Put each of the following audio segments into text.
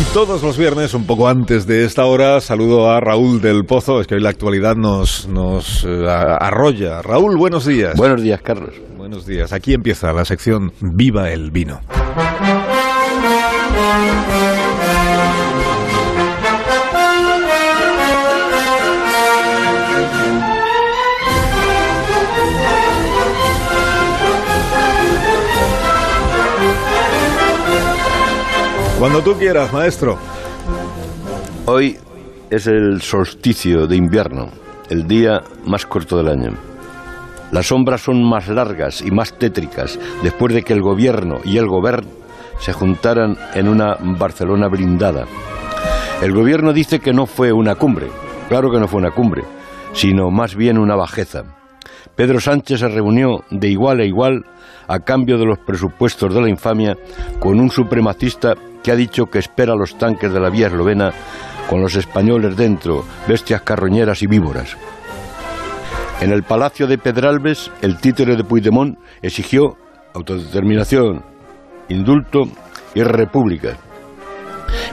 Y todos los viernes, un poco antes de esta hora, saludo a Raúl del Pozo. Es que hoy la actualidad nos, nos eh, arrolla. Raúl, buenos días. Buenos días, Carlos. Buenos días. Aquí empieza la sección Viva el Vino. Cuando tú quieras, maestro. Hoy es el solsticio de invierno, el día más corto del año. Las sombras son más largas y más tétricas después de que el gobierno y el gobierno se juntaran en una Barcelona blindada. El gobierno dice que no fue una cumbre, claro que no fue una cumbre, sino más bien una bajeza. Pedro Sánchez se reunió de igual a igual a cambio de los presupuestos de la infamia con un supremacista que ha dicho que espera los tanques de la vía eslovena con los españoles dentro, bestias carroñeras y víboras. En el palacio de Pedralbes, el títere de Puigdemont exigió autodeterminación, indulto y república,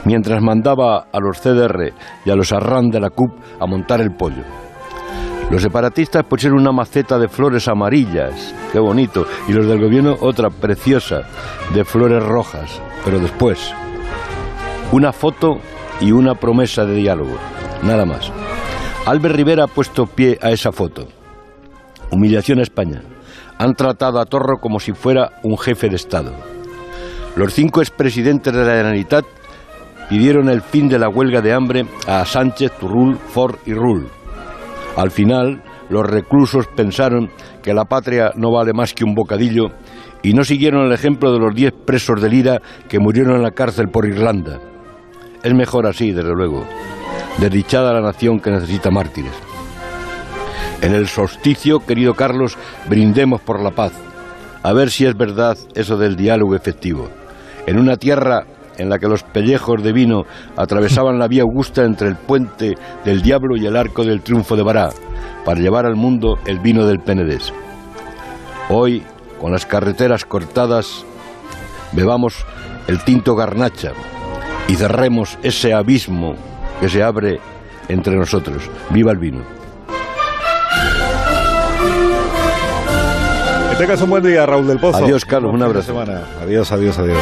mientras mandaba a los CDR y a los Arran de la CUP a montar el pollo. Los separatistas pusieron una maceta de flores amarillas, qué bonito, y los del gobierno otra preciosa, de flores rojas, pero después, una foto y una promesa de diálogo, nada más. Albert Rivera ha puesto pie a esa foto. Humillación a España. Han tratado a Torro como si fuera un jefe de Estado. Los cinco expresidentes de la Generalitat pidieron el fin de la huelga de hambre a Sánchez, Turrul, Ford y Rull. Al final, los reclusos pensaron que la patria no vale más que un bocadillo y no siguieron el ejemplo de los diez presos de Lira que murieron en la cárcel por Irlanda. Es mejor así, desde luego. Desdichada la nación que necesita mártires. En el solsticio, querido Carlos, brindemos por la paz. A ver si es verdad eso del diálogo efectivo. En una tierra en la que los pellejos de vino atravesaban la vía augusta entre el puente del Diablo y el arco del triunfo de Bará, para llevar al mundo el vino del Penedés. Hoy, con las carreteras cortadas, bebamos el tinto garnacha y cerremos ese abismo que se abre entre nosotros. ¡Viva el vino! Que tengas un buen día, Raúl del Pozo. Adiós, Carlos, un abrazo. Semana. Adiós, adiós, adiós.